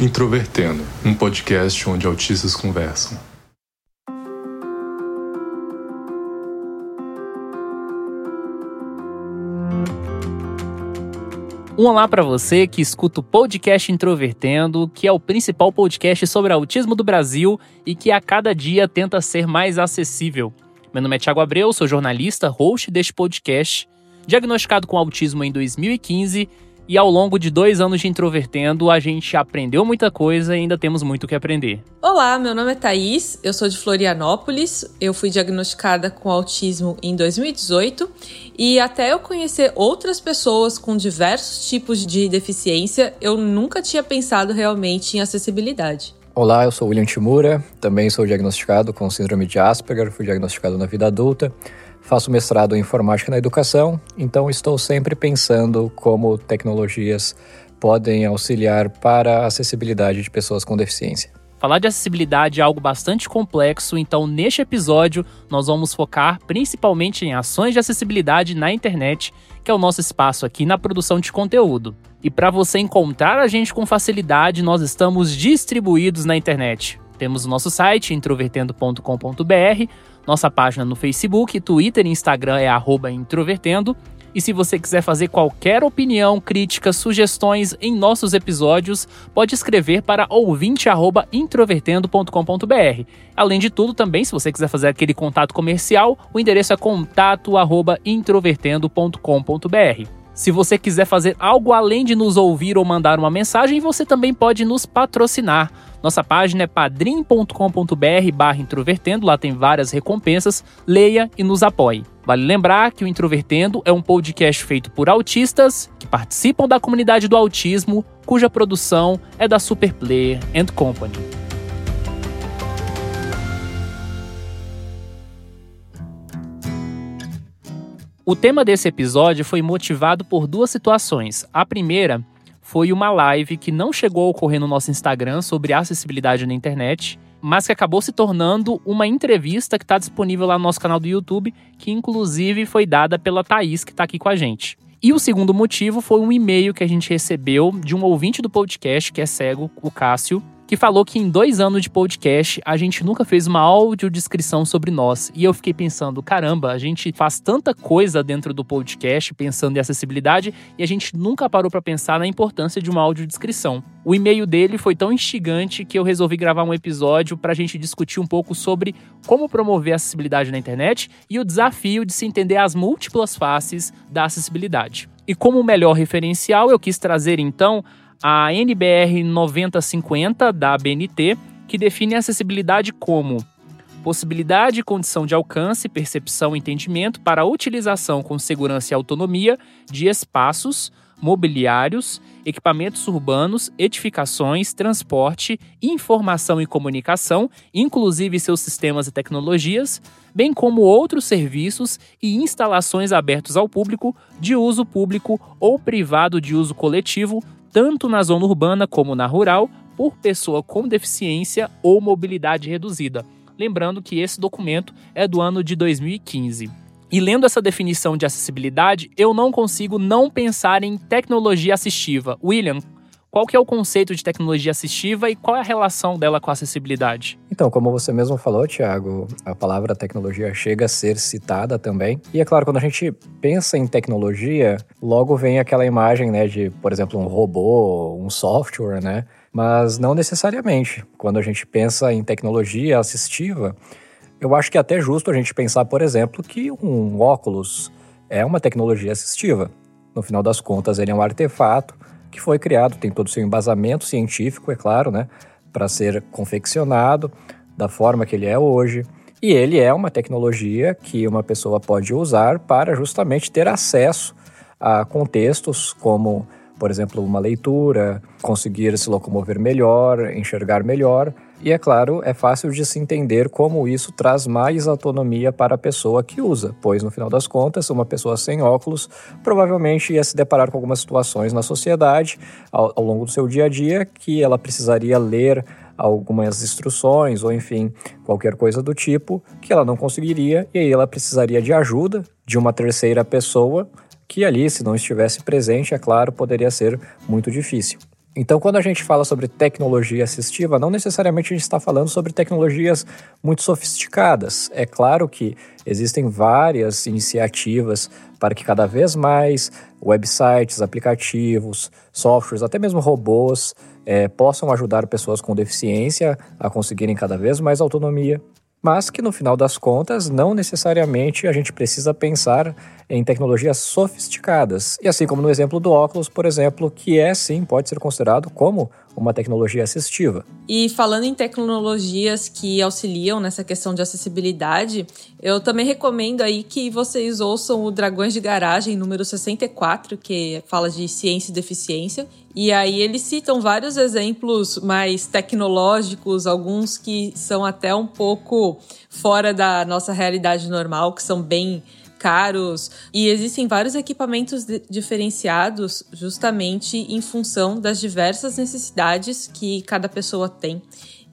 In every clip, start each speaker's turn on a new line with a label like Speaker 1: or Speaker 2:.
Speaker 1: Introvertendo, um podcast onde autistas conversam.
Speaker 2: Um olá para você que escuta o podcast Introvertendo, que é o principal podcast sobre autismo do Brasil e que a cada dia tenta ser mais acessível. Meu nome é Thiago Abreu, sou jornalista, host deste podcast, diagnosticado com autismo em 2015 e ao longo de dois anos de Introvertendo, a gente aprendeu muita coisa e ainda temos muito o que aprender.
Speaker 3: Olá, meu nome é Thaís, eu sou de Florianópolis, eu fui diagnosticada com autismo em 2018 e até eu conhecer outras pessoas com diversos tipos de deficiência, eu nunca tinha pensado realmente em acessibilidade.
Speaker 4: Olá, eu sou William Timura, também sou diagnosticado com síndrome de Asperger, fui diagnosticado na vida adulta. Faço mestrado em informática na educação, então estou sempre pensando como tecnologias podem auxiliar para a acessibilidade de pessoas com deficiência.
Speaker 2: Falar de acessibilidade é algo bastante complexo, então neste episódio nós vamos focar principalmente em ações de acessibilidade na internet, que é o nosso espaço aqui na produção de conteúdo. E para você encontrar a gente com facilidade, nós estamos distribuídos na internet. Temos o nosso site introvertendo.com.br, nossa página no Facebook, Twitter e Instagram é introvertendo. E se você quiser fazer qualquer opinião, crítica, sugestões em nossos episódios, pode escrever para ouvinte@introvertendo.com.br. Além de tudo, também se você quiser fazer aquele contato comercial, o endereço é contato@introvertendo.com.br. Se você quiser fazer algo além de nos ouvir ou mandar uma mensagem, você também pode nos patrocinar. Nossa página é padrim.com.br barra introvertendo, lá tem várias recompensas, leia e nos apoie. Vale lembrar que o Introvertendo é um podcast feito por autistas que participam da comunidade do autismo, cuja produção é da Superplayer and Company. O tema desse episódio foi motivado por duas situações. A primeira foi uma live que não chegou a ocorrer no nosso Instagram sobre acessibilidade na internet, mas que acabou se tornando uma entrevista que está disponível lá no nosso canal do YouTube, que inclusive foi dada pela Thaís, que está aqui com a gente. E o segundo motivo foi um e-mail que a gente recebeu de um ouvinte do podcast, que é cego, o Cássio, que falou que em dois anos de podcast a gente nunca fez uma audiodescrição sobre nós. E eu fiquei pensando, caramba, a gente faz tanta coisa dentro do podcast pensando em acessibilidade e a gente nunca parou para pensar na importância de uma audiodescrição. O e-mail dele foi tão instigante que eu resolvi gravar um episódio para a gente discutir um pouco sobre como promover a acessibilidade na internet e o desafio de se entender as múltiplas faces da acessibilidade. E como melhor referencial, eu quis trazer então a NBR 9050 da ABNT, que define acessibilidade como possibilidade e condição de alcance, percepção e entendimento para a utilização com segurança e autonomia de espaços, mobiliários, equipamentos urbanos, edificações, transporte, informação e comunicação, inclusive seus sistemas e tecnologias, bem como outros serviços e instalações abertos ao público, de uso público ou privado de uso coletivo, tanto na zona urbana como na rural, por pessoa com deficiência ou mobilidade reduzida. Lembrando que esse documento é do ano de 2015. E lendo essa definição de acessibilidade, eu não consigo não pensar em tecnologia assistiva. William, qual que é o conceito de tecnologia assistiva e qual é a relação dela com a acessibilidade?
Speaker 4: Então, como você mesmo falou, Tiago, a palavra tecnologia chega a ser citada também. E é claro, quando a gente pensa em tecnologia, logo vem aquela imagem, né, de, por exemplo, um robô, um software, né? Mas não necessariamente. Quando a gente pensa em tecnologia assistiva, eu acho que é até justo a gente pensar, por exemplo, que um óculos é uma tecnologia assistiva. No final das contas, ele é um artefato que foi criado, tem todo o seu embasamento científico, é claro, né, para ser confeccionado da forma que ele é hoje. E ele é uma tecnologia que uma pessoa pode usar para justamente ter acesso a contextos como, por exemplo, uma leitura, conseguir se locomover melhor, enxergar melhor e é claro, é fácil de se entender como isso traz mais autonomia para a pessoa que usa, pois no final das contas, uma pessoa sem óculos provavelmente ia se deparar com algumas situações na sociedade ao, ao longo do seu dia a dia que ela precisaria ler algumas instruções ou enfim, qualquer coisa do tipo que ela não conseguiria e aí ela precisaria de ajuda de uma terceira pessoa que ali, se não estivesse presente, é claro, poderia ser muito difícil. Então, quando a gente fala sobre tecnologia assistiva, não necessariamente a gente está falando sobre tecnologias muito sofisticadas. É claro que existem várias iniciativas para que cada vez mais websites, aplicativos, softwares, até mesmo robôs é, possam ajudar pessoas com deficiência a conseguirem cada vez mais autonomia mas que no final das contas não necessariamente a gente precisa pensar em tecnologias sofisticadas. E assim como no exemplo do óculos, por exemplo, que é sim, pode ser considerado como uma tecnologia assistiva.
Speaker 3: E falando em tecnologias que auxiliam nessa questão de acessibilidade, eu também recomendo aí que vocês ouçam o Dragões de Garagem número 64, que fala de ciência e deficiência. E aí eles citam vários exemplos mais tecnológicos, alguns que são até um pouco fora da nossa realidade normal, que são bem caros e existem vários equipamentos diferenciados justamente em função das diversas necessidades que cada pessoa tem.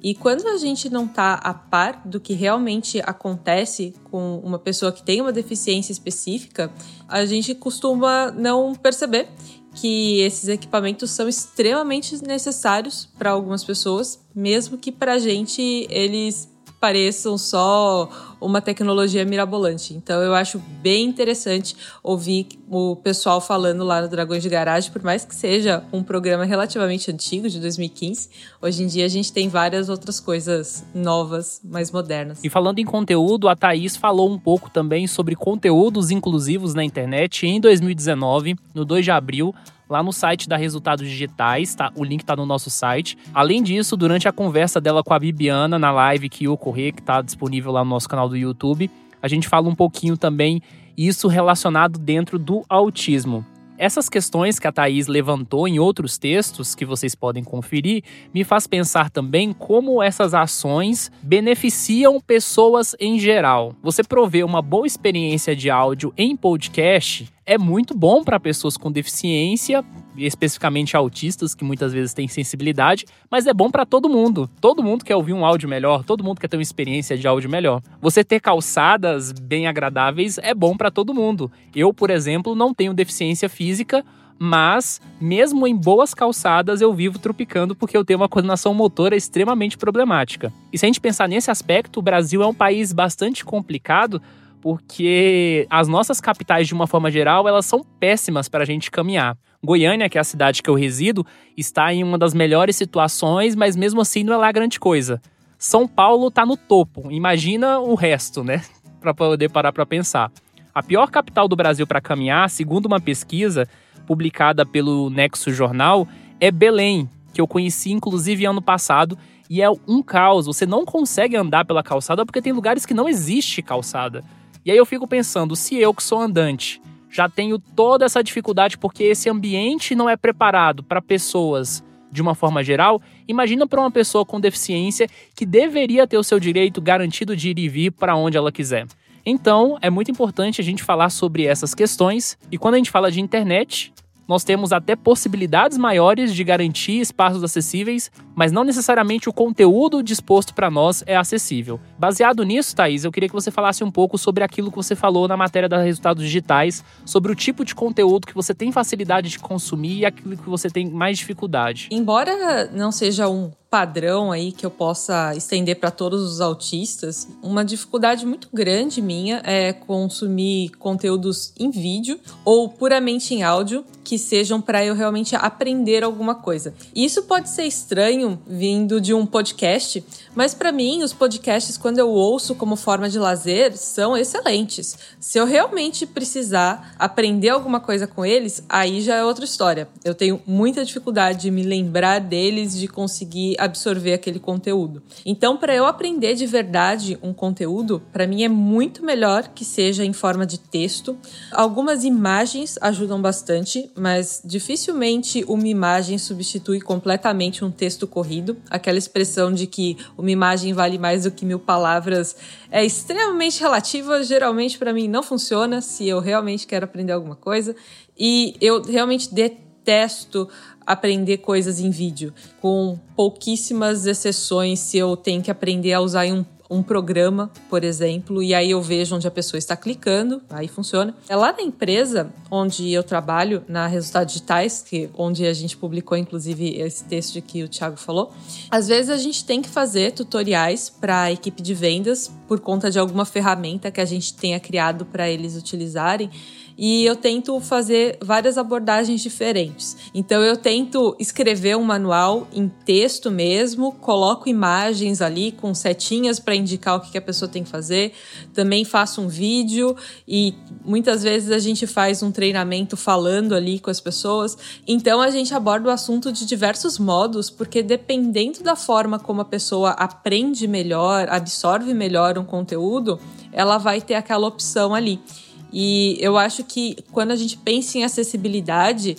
Speaker 3: E quando a gente não está a par do que realmente acontece com uma pessoa que tem uma deficiência específica, a gente costuma não perceber que esses equipamentos são extremamente necessários para algumas pessoas, mesmo que para a gente eles pareçam só uma tecnologia mirabolante. Então eu acho bem interessante ouvir o pessoal falando lá no Dragões de Garagem, por mais que seja um programa relativamente antigo, de 2015. Hoje em dia a gente tem várias outras coisas novas, mais modernas.
Speaker 2: E falando em conteúdo, a Thaís falou um pouco também sobre conteúdos inclusivos na internet em 2019, no 2 de abril lá no site da Resultados Digitais, tá? O link tá no nosso site. Além disso, durante a conversa dela com a Bibiana na live que ocorrer, que tá disponível lá no nosso canal do YouTube, a gente fala um pouquinho também isso relacionado dentro do autismo. Essas questões que a Thaís levantou em outros textos que vocês podem conferir me faz pensar também como essas ações beneficiam pessoas em geral. Você prover uma boa experiência de áudio em podcast é muito bom para pessoas com deficiência, especificamente autistas, que muitas vezes têm sensibilidade, mas é bom para todo mundo. Todo mundo quer ouvir um áudio melhor, todo mundo quer ter uma experiência de áudio melhor. Você ter calçadas bem agradáveis é bom para todo mundo. Eu, por exemplo, não tenho deficiência física, mas mesmo em boas calçadas eu vivo tropicando porque eu tenho uma coordenação motora extremamente problemática. E se a gente pensar nesse aspecto, o Brasil é um país bastante complicado porque as nossas capitais, de uma forma geral, elas são péssimas para a gente caminhar. Goiânia, que é a cidade que eu resido, está em uma das melhores situações, mas mesmo assim não é lá grande coisa. São Paulo está no topo. Imagina o resto, né? Para poder parar para pensar. A pior capital do Brasil para caminhar, segundo uma pesquisa publicada pelo Nexo Jornal, é Belém, que eu conheci inclusive ano passado, e é um caos. Você não consegue andar pela calçada porque tem lugares que não existe calçada. E aí eu fico pensando, se eu que sou andante já tenho toda essa dificuldade porque esse ambiente não é preparado para pessoas de uma forma geral, imagina para uma pessoa com deficiência que deveria ter o seu direito garantido de ir e vir para onde ela quiser. Então, é muito importante a gente falar sobre essas questões, e quando a gente fala de internet, nós temos até possibilidades maiores de garantir espaços acessíveis, mas não necessariamente o conteúdo disposto para nós é acessível. Baseado nisso, Thaís, eu queria que você falasse um pouco sobre aquilo que você falou na matéria da Resultados Digitais, sobre o tipo de conteúdo que você tem facilidade de consumir e aquilo que você tem mais dificuldade.
Speaker 3: Embora não seja um padrão aí que eu possa estender para todos os autistas, uma dificuldade muito grande minha é consumir conteúdos em vídeo ou puramente em áudio que sejam para eu realmente aprender alguma coisa. Isso pode ser estranho vindo de um podcast, mas para mim os podcasts quando eu ouço como forma de lazer são excelentes. Se eu realmente precisar aprender alguma coisa com eles, aí já é outra história. Eu tenho muita dificuldade de me lembrar deles, de conseguir absorver aquele conteúdo. Então, para eu aprender de verdade um conteúdo, para mim é muito melhor que seja em forma de texto. Algumas imagens ajudam bastante, mas dificilmente uma imagem substitui completamente um texto corrido. Aquela expressão de que uma imagem vale mais do que mil palavras é extremamente relativa. Geralmente, para mim, não funciona se eu realmente quero aprender alguma coisa. E eu realmente detesto aprender coisas em vídeo, com pouquíssimas exceções se eu tenho que aprender a usar um um programa, por exemplo, e aí eu vejo onde a pessoa está clicando, aí funciona. É lá na empresa onde eu trabalho, na Resultados Digitais, que onde a gente publicou inclusive esse texto que o Thiago falou. Às vezes a gente tem que fazer tutoriais para a equipe de vendas por conta de alguma ferramenta que a gente tenha criado para eles utilizarem e eu tento fazer várias abordagens diferentes. Então eu tento escrever um manual em texto mesmo, coloco imagens ali com setinhas para indicar o que a pessoa tem que fazer. Também faço um vídeo e muitas vezes a gente faz um treinamento falando ali com as pessoas. Então a gente aborda o assunto de diversos modos, porque dependendo da forma como a pessoa aprende melhor, absorve melhor um conteúdo, ela vai ter aquela opção ali. E eu acho que quando a gente pensa em acessibilidade,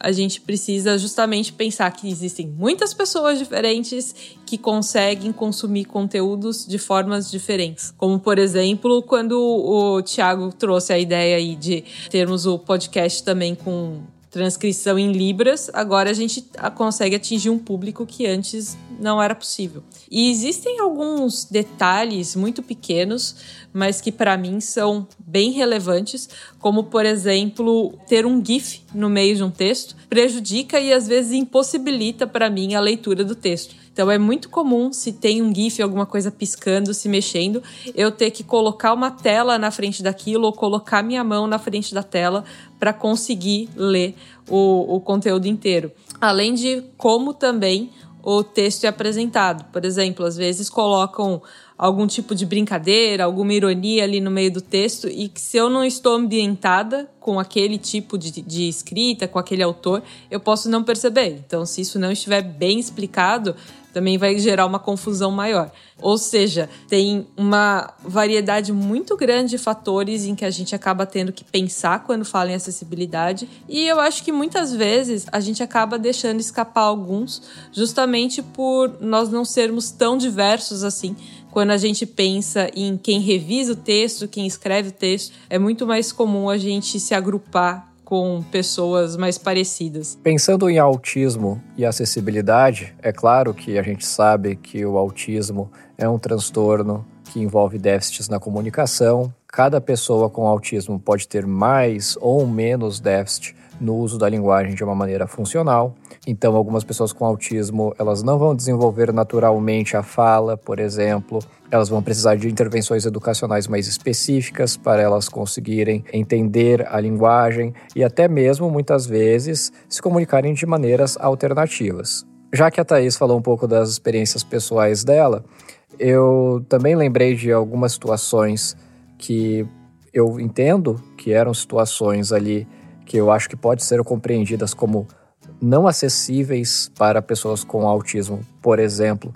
Speaker 3: a gente precisa justamente pensar que existem muitas pessoas diferentes que conseguem consumir conteúdos de formas diferentes. Como, por exemplo, quando o Thiago trouxe a ideia aí de termos o podcast também com transcrição em libras, agora a gente consegue atingir um público que antes não era possível. E existem alguns detalhes muito pequenos, mas que para mim são bem relevantes, como por exemplo, ter um GIF no meio de um texto prejudica e às vezes impossibilita para mim a leitura do texto. Então é muito comum se tem um GIF, alguma coisa piscando, se mexendo, eu ter que colocar uma tela na frente daquilo ou colocar minha mão na frente da tela para conseguir ler o, o conteúdo inteiro. Além de como também o texto é apresentado. Por exemplo, às vezes colocam algum tipo de brincadeira, alguma ironia ali no meio do texto, e que se eu não estou ambientada com aquele tipo de, de escrita, com aquele autor, eu posso não perceber. Então, se isso não estiver bem explicado, também vai gerar uma confusão maior. Ou seja, tem uma variedade muito grande de fatores em que a gente acaba tendo que pensar quando fala em acessibilidade, e eu acho que muitas vezes a gente acaba deixando escapar alguns, justamente por nós não sermos tão diversos assim quando a gente pensa em quem revisa o texto, quem escreve o texto, é muito mais comum a gente se agrupar com pessoas mais parecidas.
Speaker 4: Pensando em autismo e acessibilidade, é claro que a gente sabe que o autismo é um transtorno que envolve déficits na comunicação. Cada pessoa com autismo pode ter mais ou menos déficit no uso da linguagem de uma maneira funcional. Então, algumas pessoas com autismo, elas não vão desenvolver naturalmente a fala, por exemplo, elas vão precisar de intervenções educacionais mais específicas para elas conseguirem entender a linguagem e até mesmo muitas vezes se comunicarem de maneiras alternativas. Já que a Thaís falou um pouco das experiências pessoais dela, eu também lembrei de algumas situações que eu entendo que eram situações ali que eu acho que pode ser compreendidas como não acessíveis para pessoas com autismo. Por exemplo,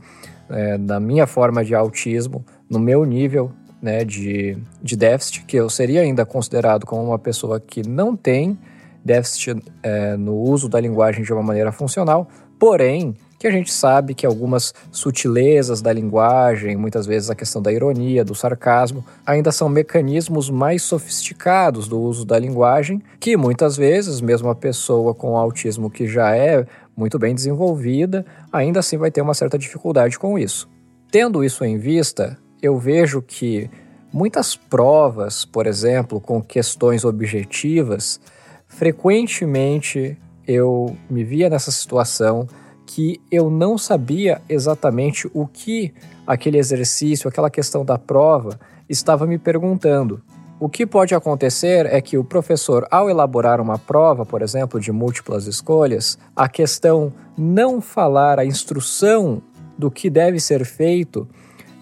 Speaker 4: é, na minha forma de autismo, no meu nível né, de, de déficit, que eu seria ainda considerado como uma pessoa que não tem déficit é, no uso da linguagem de uma maneira funcional, porém que a gente sabe que algumas sutilezas da linguagem, muitas vezes a questão da ironia, do sarcasmo, ainda são mecanismos mais sofisticados do uso da linguagem, que muitas vezes, mesmo a pessoa com autismo que já é muito bem desenvolvida, ainda assim vai ter uma certa dificuldade com isso. Tendo isso em vista, eu vejo que muitas provas, por exemplo, com questões objetivas, frequentemente eu me via nessa situação que eu não sabia exatamente o que aquele exercício, aquela questão da prova estava me perguntando. O que pode acontecer é que o professor, ao elaborar uma prova, por exemplo, de múltiplas escolhas, a questão não falar a instrução do que deve ser feito,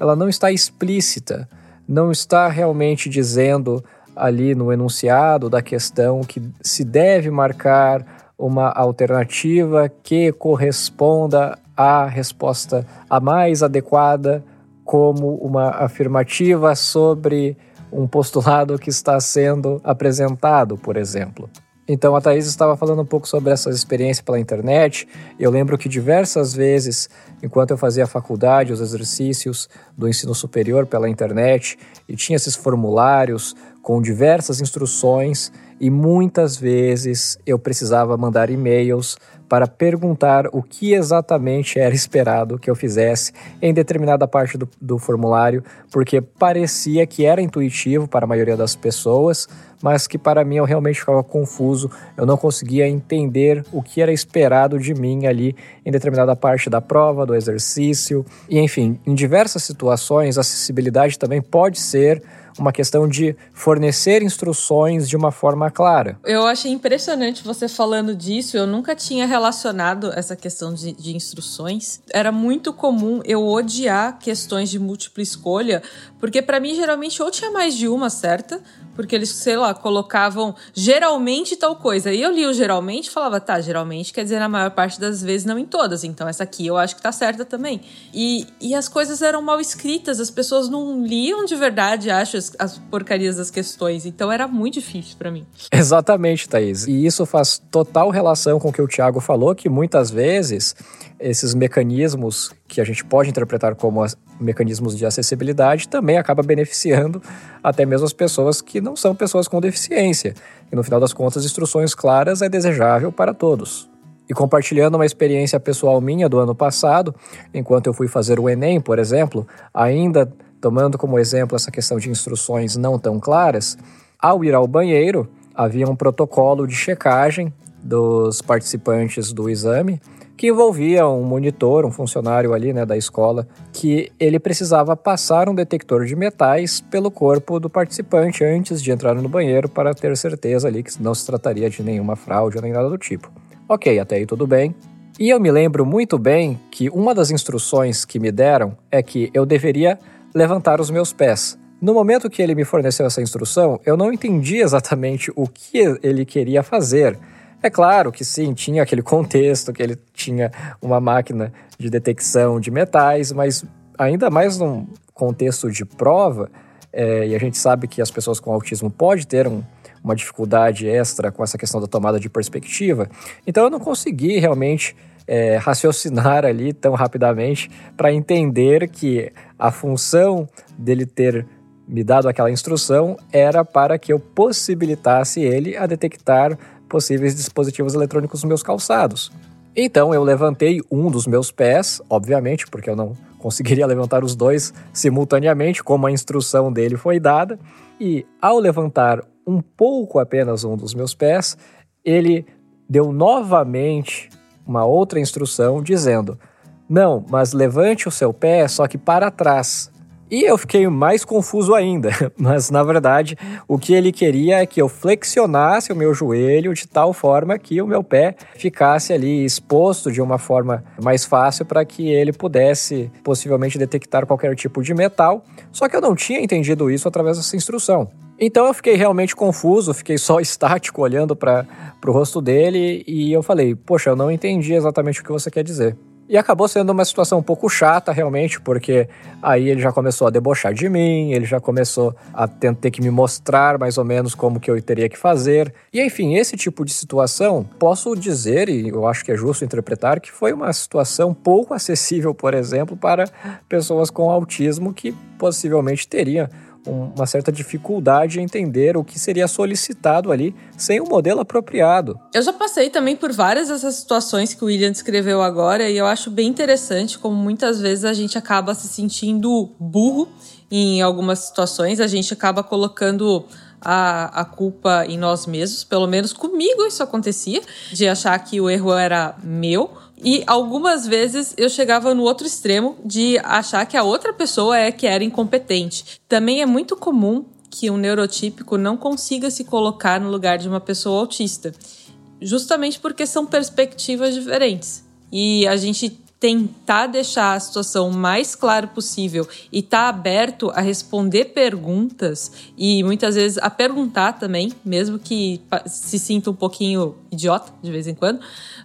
Speaker 4: ela não está explícita, não está realmente dizendo ali no enunciado da questão que se deve marcar uma alternativa que corresponda à resposta a mais adequada como uma afirmativa sobre um postulado que está sendo apresentado, por exemplo. Então a Thaís estava falando um pouco sobre essa experiência pela internet. Eu lembro que diversas vezes, enquanto eu fazia a faculdade, os exercícios do ensino superior pela internet, e tinha esses formulários com diversas instruções e muitas vezes eu precisava mandar e-mails para perguntar o que exatamente era esperado que eu fizesse em determinada parte do, do formulário, porque parecia que era intuitivo para a maioria das pessoas, mas que para mim eu realmente ficava confuso, eu não conseguia entender o que era esperado de mim ali em determinada parte da prova, do exercício, e enfim, em diversas situações, acessibilidade também pode ser uma questão de fornecer instruções de uma forma clara.
Speaker 3: Eu achei impressionante você falando disso. Eu nunca tinha relacionado essa questão de, de instruções. Era muito comum eu odiar questões de múltipla escolha, porque para mim geralmente ou tinha mais de uma certa, porque eles, sei lá, colocavam geralmente tal coisa. E eu li o geralmente e falava, tá, geralmente quer dizer na maior parte das vezes, não em todas. Então essa aqui eu acho que tá certa também. E, e as coisas eram mal escritas, as pessoas não liam de verdade, acho, as, as porcarias das questões. Então era muito difícil para mim.
Speaker 4: Exatamente, Thaís. E isso faz total relação com o que o Thiago falou, que muitas vezes esses mecanismos que a gente pode interpretar como mecanismos de acessibilidade também acaba beneficiando até mesmo as pessoas que não são pessoas com deficiência. E no final das contas, instruções claras é desejável para todos. E compartilhando uma experiência pessoal minha do ano passado, enquanto eu fui fazer o Enem, por exemplo, ainda tomando como exemplo essa questão de instruções não tão claras, ao ir ao banheiro, havia um protocolo de checagem dos participantes do exame que envolvia um monitor, um funcionário ali né, da escola, que ele precisava passar um detector de metais pelo corpo do participante antes de entrar no banheiro para ter certeza ali que não se trataria de nenhuma fraude nem nada do tipo. Ok, até aí tudo bem. E eu me lembro muito bem que uma das instruções que me deram é que eu deveria levantar os meus pés. No momento que ele me forneceu essa instrução, eu não entendi exatamente o que ele queria fazer. É claro que sim, tinha aquele contexto que ele tinha uma máquina de detecção de metais, mas ainda mais num contexto de prova, é, e a gente sabe que as pessoas com autismo podem ter um, uma dificuldade extra com essa questão da tomada de perspectiva, então eu não consegui realmente é, raciocinar ali tão rapidamente para entender que a função dele ter me dado aquela instrução era para que eu possibilitasse ele a detectar possíveis dispositivos eletrônicos nos meus calçados. Então eu levantei um dos meus pés, obviamente, porque eu não conseguiria levantar os dois simultaneamente, como a instrução dele foi dada, e ao levantar um pouco apenas um dos meus pés, ele deu novamente uma outra instrução dizendo: Não, mas levante o seu pé, só que para trás. E eu fiquei mais confuso ainda, mas na verdade o que ele queria é que eu flexionasse o meu joelho de tal forma que o meu pé ficasse ali exposto de uma forma mais fácil para que ele pudesse possivelmente detectar qualquer tipo de metal. Só que eu não tinha entendido isso através dessa instrução. Então eu fiquei realmente confuso, fiquei só estático olhando para o rosto dele e eu falei: Poxa, eu não entendi exatamente o que você quer dizer. E acabou sendo uma situação um pouco chata, realmente, porque aí ele já começou a debochar de mim, ele já começou a ter que me mostrar mais ou menos como que eu teria que fazer. E enfim, esse tipo de situação, posso dizer, e eu acho que é justo interpretar, que foi uma situação pouco acessível, por exemplo, para pessoas com autismo que possivelmente teriam uma certa dificuldade em entender o que seria solicitado ali sem um modelo apropriado.
Speaker 3: Eu já passei também por várias dessas situações que o William descreveu agora e eu acho bem interessante como muitas vezes a gente acaba se sentindo burro em algumas situações, a gente acaba colocando a, a culpa em nós mesmos, pelo menos comigo isso acontecia, de achar que o erro era meu e algumas vezes eu chegava no outro extremo de achar que a outra pessoa é que era incompetente. Também é muito comum que um neurotípico não consiga se colocar no lugar de uma pessoa autista, justamente porque são perspectivas diferentes. E a gente tentar deixar a situação o mais claro possível e estar tá aberto a responder perguntas e muitas vezes a perguntar também, mesmo que se sinta um pouquinho idiota de vez em quando,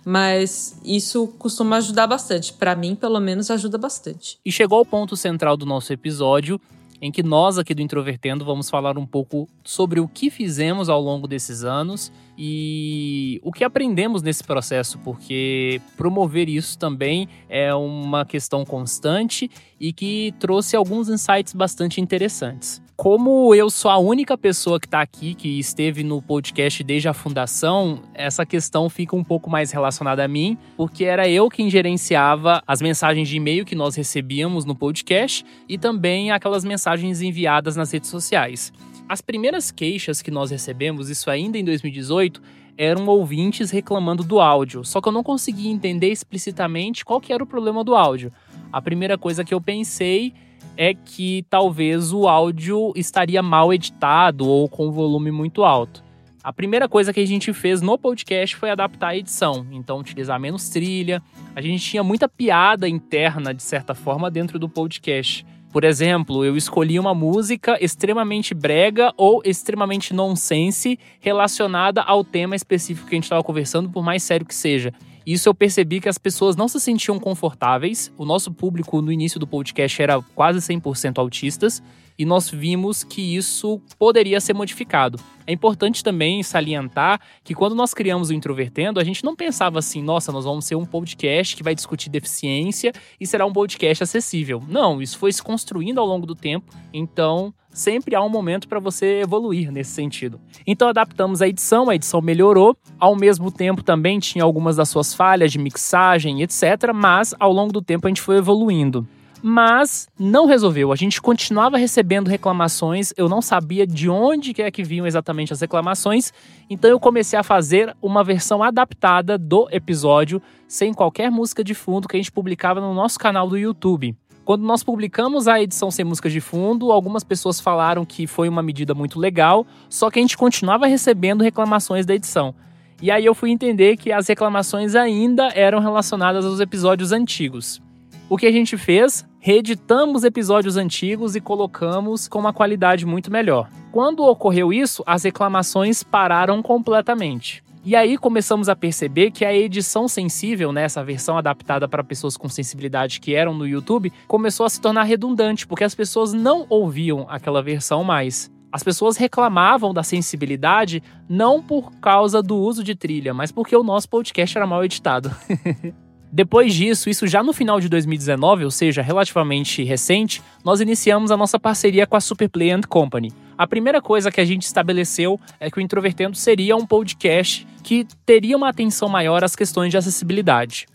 Speaker 3: mas isso costuma ajudar bastante. Para mim, pelo menos, ajuda bastante.
Speaker 2: E chegou ao ponto central do nosso episódio, em que nós aqui do Introvertendo vamos falar um pouco sobre o que fizemos ao longo desses anos e o que aprendemos nesse processo, porque promover isso também é uma questão constante e que trouxe alguns insights bastante interessantes. Como eu sou a única pessoa que está aqui, que esteve no podcast desde a fundação, essa questão fica um pouco mais relacionada a mim, porque era eu quem gerenciava as mensagens de e-mail que nós recebíamos no podcast e também aquelas mensagens enviadas nas redes sociais. As primeiras queixas que nós recebemos, isso ainda em 2018, eram ouvintes reclamando do áudio, só que eu não conseguia entender explicitamente qual que era o problema do áudio. A primeira coisa que eu pensei é que talvez o áudio estaria mal editado ou com volume muito alto. A primeira coisa que a gente fez no podcast foi adaptar a edição, então utilizar menos trilha. A gente tinha muita piada interna, de certa forma, dentro do podcast. Por exemplo, eu escolhi uma música extremamente brega ou extremamente nonsense relacionada ao tema específico que a gente estava conversando, por mais sério que seja. Isso eu percebi que as pessoas não se sentiam confortáveis. O nosso público no início do podcast era quase 100% autistas e nós vimos que isso poderia ser modificado. É importante também salientar que quando nós criamos o Introvertendo, a gente não pensava assim, nossa, nós vamos ser um podcast que vai discutir deficiência e será um podcast acessível. Não, isso foi se construindo ao longo do tempo, então sempre há um momento para você evoluir nesse sentido. Então adaptamos a edição, a edição melhorou, ao mesmo tempo também tinha algumas das suas falhas de mixagem, etc, mas ao longo do tempo a gente foi evoluindo mas não resolveu. A gente continuava recebendo reclamações, eu não sabia de onde que é que vinham exatamente as reclamações, então eu comecei a fazer uma versão adaptada do episódio, sem qualquer música de fundo, que a gente publicava no nosso canal do YouTube. Quando nós publicamos a edição sem música de fundo, algumas pessoas falaram que foi uma medida muito legal, só que a gente continuava recebendo reclamações da edição. E aí eu fui entender que as reclamações ainda eram relacionadas aos episódios antigos. O que a gente fez? Reeditamos episódios antigos e colocamos com uma qualidade muito melhor. Quando ocorreu isso, as reclamações pararam completamente. E aí começamos a perceber que a edição sensível, né, essa versão adaptada para pessoas com sensibilidade que eram no YouTube, começou a se tornar redundante, porque as pessoas não ouviam aquela versão mais. As pessoas reclamavam da sensibilidade não por causa do uso de trilha, mas porque o nosso podcast era mal editado. Depois disso, isso já no final de 2019, ou seja, relativamente recente, nós iniciamos a nossa parceria com a Superplay Company. A primeira coisa que a gente estabeleceu é que o Introvertendo seria um podcast que teria uma atenção maior às questões de acessibilidade.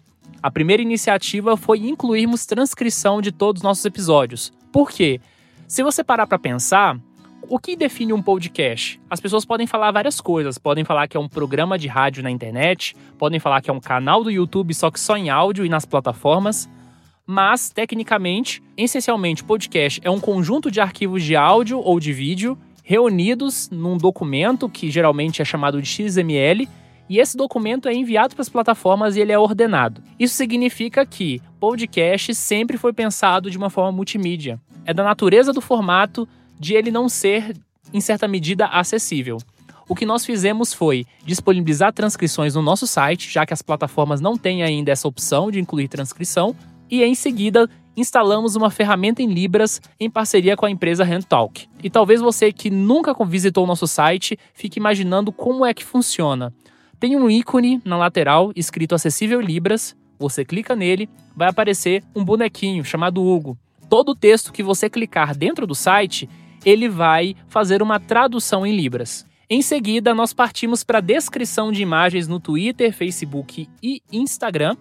Speaker 2: A primeira iniciativa foi incluirmos transcrição de todos os nossos episódios. Por quê? Se você parar para pensar, o que define um podcast? As pessoas podem falar várias coisas. Podem falar que é um programa de rádio na internet, podem falar que é um canal do YouTube, só que só em áudio e nas plataformas. Mas, tecnicamente, essencialmente, podcast é um conjunto de arquivos de áudio ou de vídeo reunidos num documento que geralmente é chamado de XML, e esse documento é enviado para as plataformas e ele é ordenado. Isso significa que podcast sempre foi pensado de uma forma multimídia. É da natureza do formato de ele não ser, em certa medida, acessível. O que nós fizemos foi disponibilizar transcrições no nosso site, já que as plataformas não têm ainda essa opção de incluir transcrição, e em seguida instalamos uma ferramenta em Libras em parceria com a empresa HandTalk. E talvez você que nunca visitou o nosso site fique imaginando como é que funciona. Tem um ícone na lateral escrito Acessível Libras, você clica nele, vai aparecer um bonequinho chamado Hugo. Todo o texto que você clicar dentro do site ele vai fazer uma tradução em Libras. Em seguida, nós partimos para a descrição de imagens no Twitter, Facebook e Instagram.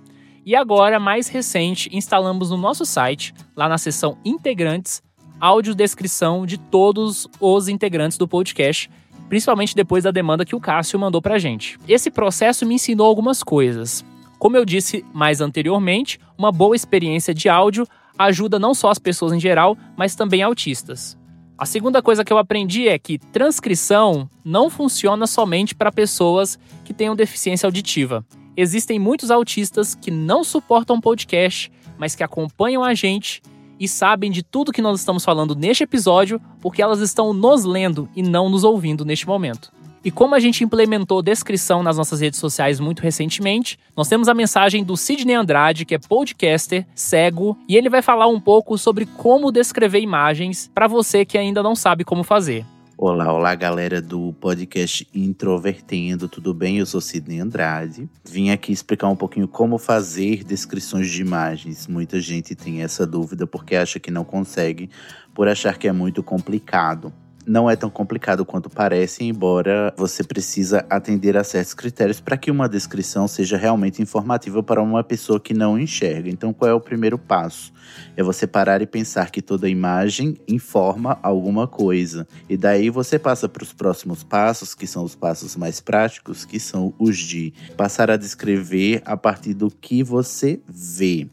Speaker 2: E agora, mais recente, instalamos no nosso site, lá na seção Integrantes, audiodescrição de todos os integrantes do podcast, principalmente depois da demanda que o Cássio mandou para a gente. Esse processo me ensinou algumas coisas. Como eu disse mais anteriormente, uma boa experiência de áudio ajuda não só as pessoas em geral, mas também autistas. A segunda coisa que eu aprendi é que transcrição não funciona somente para pessoas que tenham deficiência auditiva. Existem muitos autistas que não suportam podcast, mas que acompanham a gente e sabem de tudo que nós estamos falando neste episódio porque elas estão nos lendo e não nos ouvindo neste momento. E como a gente implementou descrição nas nossas redes sociais muito recentemente, nós temos a mensagem do Sidney Andrade, que é podcaster, cego, e ele vai falar um pouco sobre como descrever imagens para você que ainda não sabe como fazer.
Speaker 5: Olá, olá galera do podcast Introvertendo, tudo bem? Eu sou Sidney Andrade. Vim aqui explicar um pouquinho como fazer descrições de imagens. Muita gente tem essa dúvida porque acha que não consegue, por achar que é muito complicado não é tão complicado quanto parece, embora você precisa atender a certos critérios para que uma descrição seja realmente informativa para uma pessoa que não enxerga. Então, qual é o primeiro passo? É você parar e pensar que toda imagem informa alguma coisa. E daí você passa para os próximos passos, que são os passos mais práticos, que são os de passar a descrever a partir do que você vê.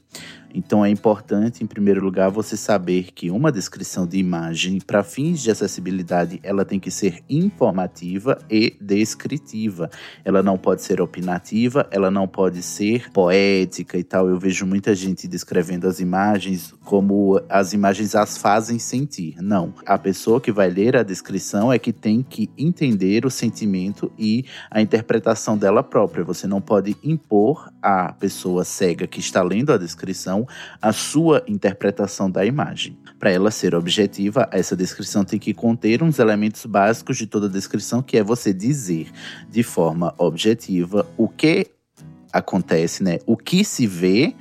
Speaker 5: Então é importante, em primeiro lugar, você saber que uma descrição de imagem, para fins de acessibilidade, ela tem que ser informativa e descritiva. Ela não pode ser opinativa, ela não pode ser poética e tal. Eu vejo muita gente descrevendo as imagens como as imagens as fazem sentir. Não. A pessoa que vai ler a descrição é que tem que entender o sentimento e a interpretação dela própria. Você não pode impor à pessoa cega que está lendo a descrição a sua interpretação da imagem. Para ela ser objetiva, essa descrição tem que conter uns elementos básicos de toda descrição, que é você dizer de forma objetiva o que acontece, né? O que se vê,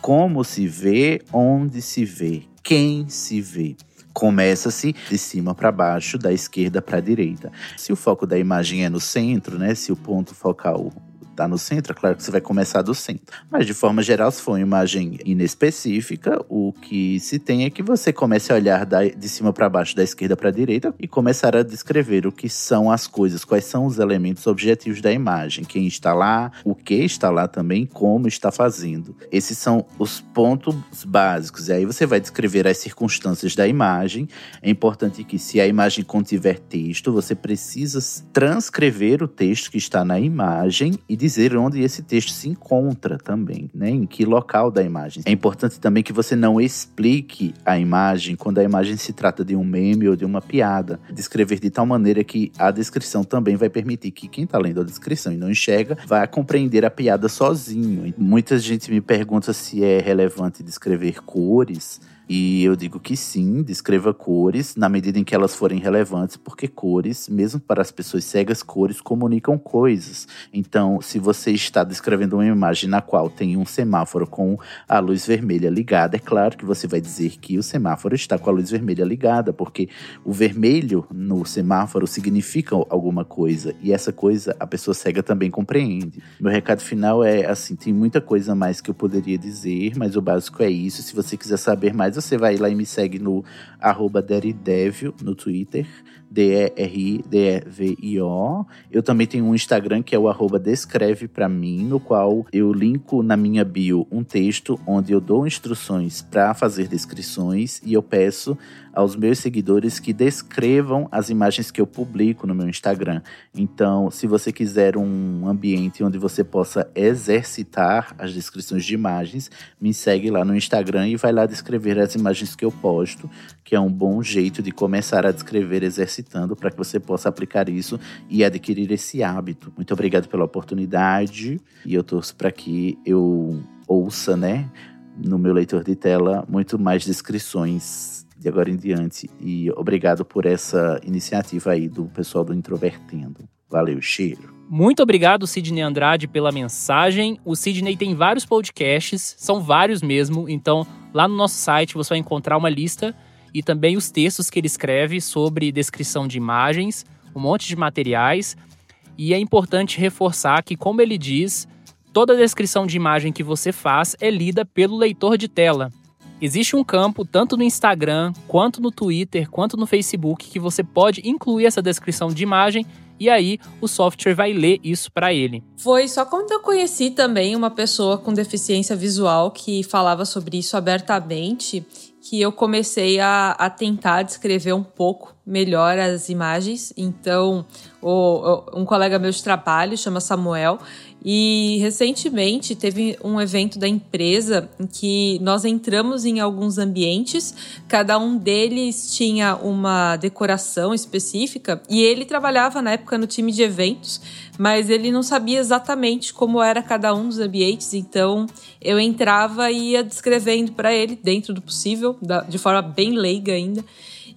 Speaker 5: como se vê, onde se vê, quem se vê começa-se de cima para baixo, da esquerda para a direita. Se o foco da imagem é no centro, né, se o ponto focal tá no centro, é claro que você vai começar do centro. Mas de forma geral, se for uma imagem inespecífica, o que se tem é que você comece a olhar da, de cima para baixo, da esquerda para direita e começar a descrever o que são as coisas, quais são os elementos objetivos da imagem, quem está lá, o que está lá também, como está fazendo. Esses são os pontos básicos. E aí você vai descrever as circunstâncias da imagem. É importante que se a imagem contiver texto, você precisa transcrever o texto que está na imagem e dizer onde esse texto se encontra também, né? Em que local da imagem. É importante também que você não explique a imagem quando a imagem se trata de um meme ou de uma piada. Descrever de tal maneira que a descrição também vai permitir que quem está lendo a descrição e não enxerga vai compreender a piada sozinho. Muita gente me pergunta se é relevante descrever cores. E eu digo que sim, descreva cores na medida em que elas forem relevantes, porque cores, mesmo para as pessoas cegas, cores comunicam coisas. Então, se você está descrevendo uma imagem na qual tem um semáforo com a luz vermelha ligada, é claro que você vai dizer que o semáforo está com a luz vermelha ligada, porque o vermelho no semáforo significa alguma coisa, e essa coisa a pessoa cega também compreende. Meu recado final é assim, tem muita coisa mais que eu poderia dizer, mas o básico é isso. Se você quiser saber mais você vai lá e me segue no arroba Deridevil no Twitter. D-E-R-I-D-E-V-I-O. Eu também tenho um Instagram que é o arroba Descreve mim, no qual eu linko na minha bio um texto onde eu dou instruções para fazer descrições e eu peço aos meus seguidores que descrevam as imagens que eu publico no meu Instagram. Então, se você quiser um ambiente onde você possa exercitar as descrições de imagens, me segue lá no Instagram e vai lá descrever as imagens que eu posto, que é um bom jeito de começar a descrever exercitando para que você possa aplicar isso e adquirir esse hábito. Muito obrigado pela oportunidade e eu torço para que eu ouça, né, no meu leitor de tela muito mais descrições de agora em diante. E obrigado por essa iniciativa aí do pessoal do Introvertendo. Valeu, cheiro.
Speaker 2: Muito obrigado, Sidney Andrade, pela mensagem. O Sidney tem vários podcasts, são vários mesmo. Então, lá no nosso site você vai encontrar uma lista e também os textos que ele escreve sobre descrição de imagens, um monte de materiais. E é importante reforçar que, como ele diz, toda descrição de imagem que você faz é lida pelo leitor de tela. Existe um campo, tanto no Instagram, quanto no Twitter, quanto no Facebook, que você pode incluir essa descrição de imagem e aí o software vai ler isso para ele.
Speaker 3: Foi só quando eu conheci também uma pessoa com deficiência visual que falava sobre isso abertamente que eu comecei a, a tentar descrever um pouco melhor as imagens. Então, o, um colega meu de trabalho chama Samuel e recentemente teve um evento da empresa em que nós entramos em alguns ambientes, cada um deles tinha uma decoração específica e ele trabalhava na época no time de eventos, mas ele não sabia exatamente como era cada um dos ambientes, então eu entrava e ia descrevendo para ele dentro do possível, de forma bem leiga ainda.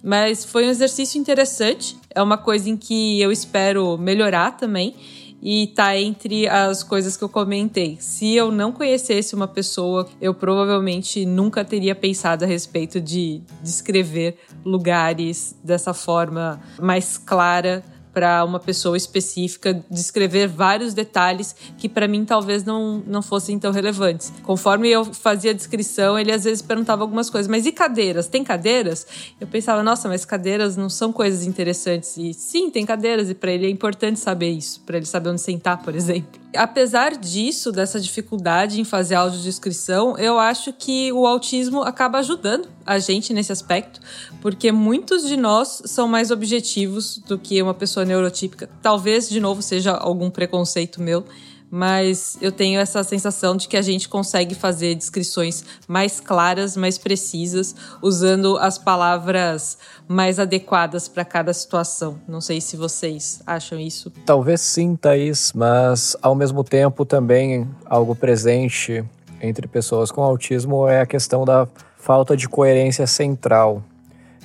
Speaker 3: Mas foi um exercício interessante. é uma coisa em que eu espero melhorar também e tá entre as coisas que eu comentei. Se eu não conhecesse uma pessoa, eu provavelmente nunca teria pensado a respeito de descrever lugares dessa forma mais clara para uma pessoa específica, descrever vários detalhes que para mim talvez não, não fossem tão relevantes. Conforme eu fazia a descrição, ele às vezes perguntava algumas coisas, mas e cadeiras? Tem cadeiras? Eu pensava, nossa, mas cadeiras não são coisas interessantes. E sim, tem cadeiras, e para ele é importante saber isso, para ele saber onde sentar, por exemplo. Apesar disso, dessa dificuldade em fazer audiodescrição, eu acho que o autismo acaba ajudando a gente nesse aspecto, porque muitos de nós são mais objetivos do que uma pessoa neurotípica. Talvez, de novo, seja algum preconceito meu, mas eu tenho essa sensação de que a gente consegue fazer descrições mais claras, mais precisas, usando as palavras mais adequadas para cada situação. Não sei se vocês acham isso.
Speaker 4: Talvez sim, Thaís, mas ao mesmo tempo também algo presente entre pessoas com autismo é a questão da falta de coerência central,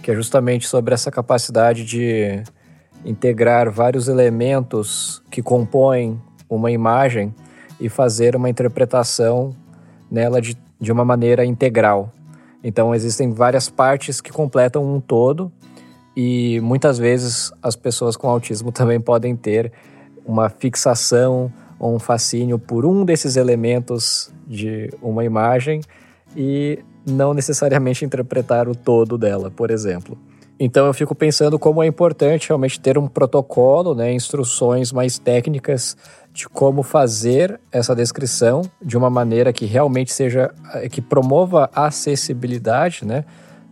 Speaker 4: que é justamente sobre essa capacidade de integrar vários elementos que compõem uma imagem e fazer uma interpretação nela de, de uma maneira integral. Então, existem várias partes que completam um todo, e muitas vezes as pessoas com autismo também podem ter uma fixação ou um fascínio por um desses elementos de uma imagem e não necessariamente interpretar o todo dela, por exemplo. Então eu fico pensando como é importante realmente ter um protocolo, né, instruções mais técnicas de como fazer essa descrição de uma maneira que realmente seja eh, que promova a acessibilidade, né,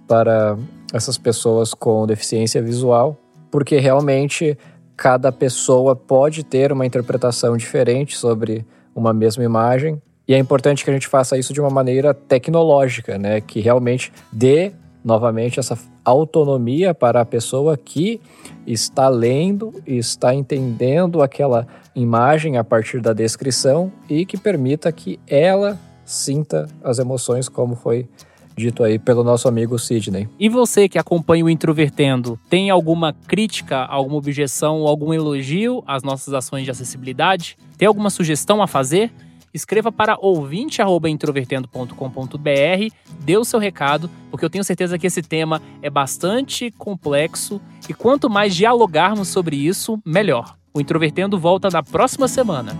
Speaker 4: para essas pessoas com deficiência visual, porque realmente cada pessoa pode ter uma interpretação diferente sobre uma mesma imagem e é importante que a gente faça isso de uma maneira tecnológica, né, que realmente dê novamente essa autonomia para a pessoa que está lendo está entendendo aquela imagem a partir da descrição e que permita que ela sinta as emoções como foi dito aí pelo nosso amigo Sidney.
Speaker 2: E você que acompanha o Introvertendo, tem alguma crítica, alguma objeção algum elogio às nossas ações de acessibilidade? Tem alguma sugestão a fazer? Escreva para ouvinte@introvertendo.com.br, dê o seu recado, porque eu tenho certeza que esse tema é bastante complexo e quanto mais dialogarmos sobre isso, melhor. O Introvertendo volta na próxima semana.